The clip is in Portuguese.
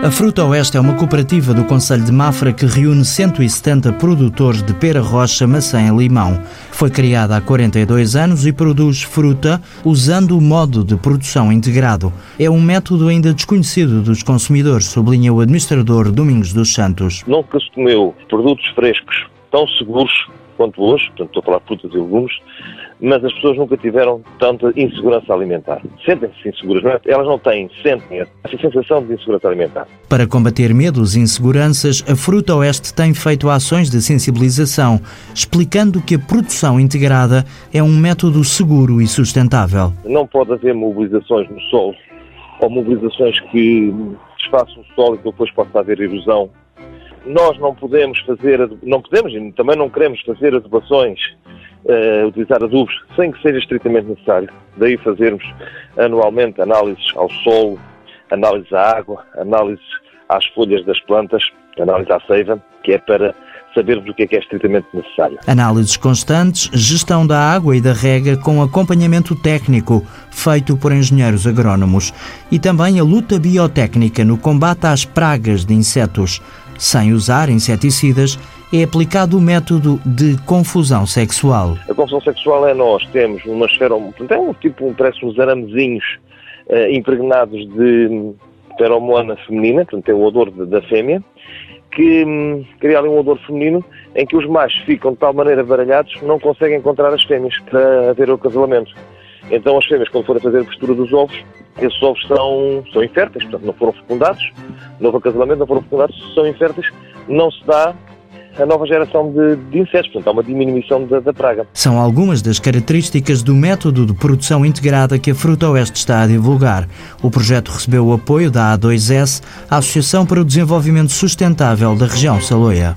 A Fruta Oeste é uma cooperativa do Conselho de Mafra que reúne 170 produtores de pera rocha, maçã e limão. Foi criada há 42 anos e produz fruta usando o modo de produção integrado. É um método ainda desconhecido dos consumidores, sublinha o administrador Domingos dos Santos. Se comeu produtos frescos tão seguros quanto hoje, portanto estou a falar de frutas e legumes, mas as pessoas nunca tiveram tanta insegurança alimentar. Sentem-se inseguras, não é? Elas não têm, sentem essa sensação de insegurança alimentar. Para combater medos e inseguranças, a Fruta Oeste tem feito ações de sensibilização, explicando que a produção integrada é um método seguro e sustentável. Não pode haver mobilizações no solo ou mobilizações que desfaçam o solo e que depois possa haver erosão. Nós não podemos fazer, não podemos e também não queremos fazer adubações uh, utilizar adubos sem que seja estritamente necessário. Daí fazermos anualmente análises ao solo, análise à água, análise às folhas das plantas, análise à seiva, que é para sabermos o que é que é estritamente necessário. Análises constantes, gestão da água e da rega com acompanhamento técnico feito por engenheiros agrónomos e também a luta biotécnica no combate às pragas de insetos, sem usar inseticidas é aplicado o método de confusão sexual. A confusão sexual é nós temos uma esfera, portanto, é um tipo, parece uns aramezinhos eh, impregnados de feromona feminina, portanto tem o odor de, da fêmea, que hum, cria ali um odor feminino em que os machos ficam de tal maneira baralhados que não conseguem encontrar as fêmeas para haver o acasalamento. Então as fêmeas, quando forem fazer a postura dos ovos, esses ovos são, são inférteis, portanto não foram fecundados, houve acasalamento, não foram fecundados, são inférteis, não se dá a nova geração de, de insetos, portanto há uma diminuição da, da, praga. São algumas das características do método de produção integrada que a Fruta Oeste está a divulgar. O projeto recebeu o apoio da A2S, a Associação para o Desenvolvimento Sustentável da região Saloia.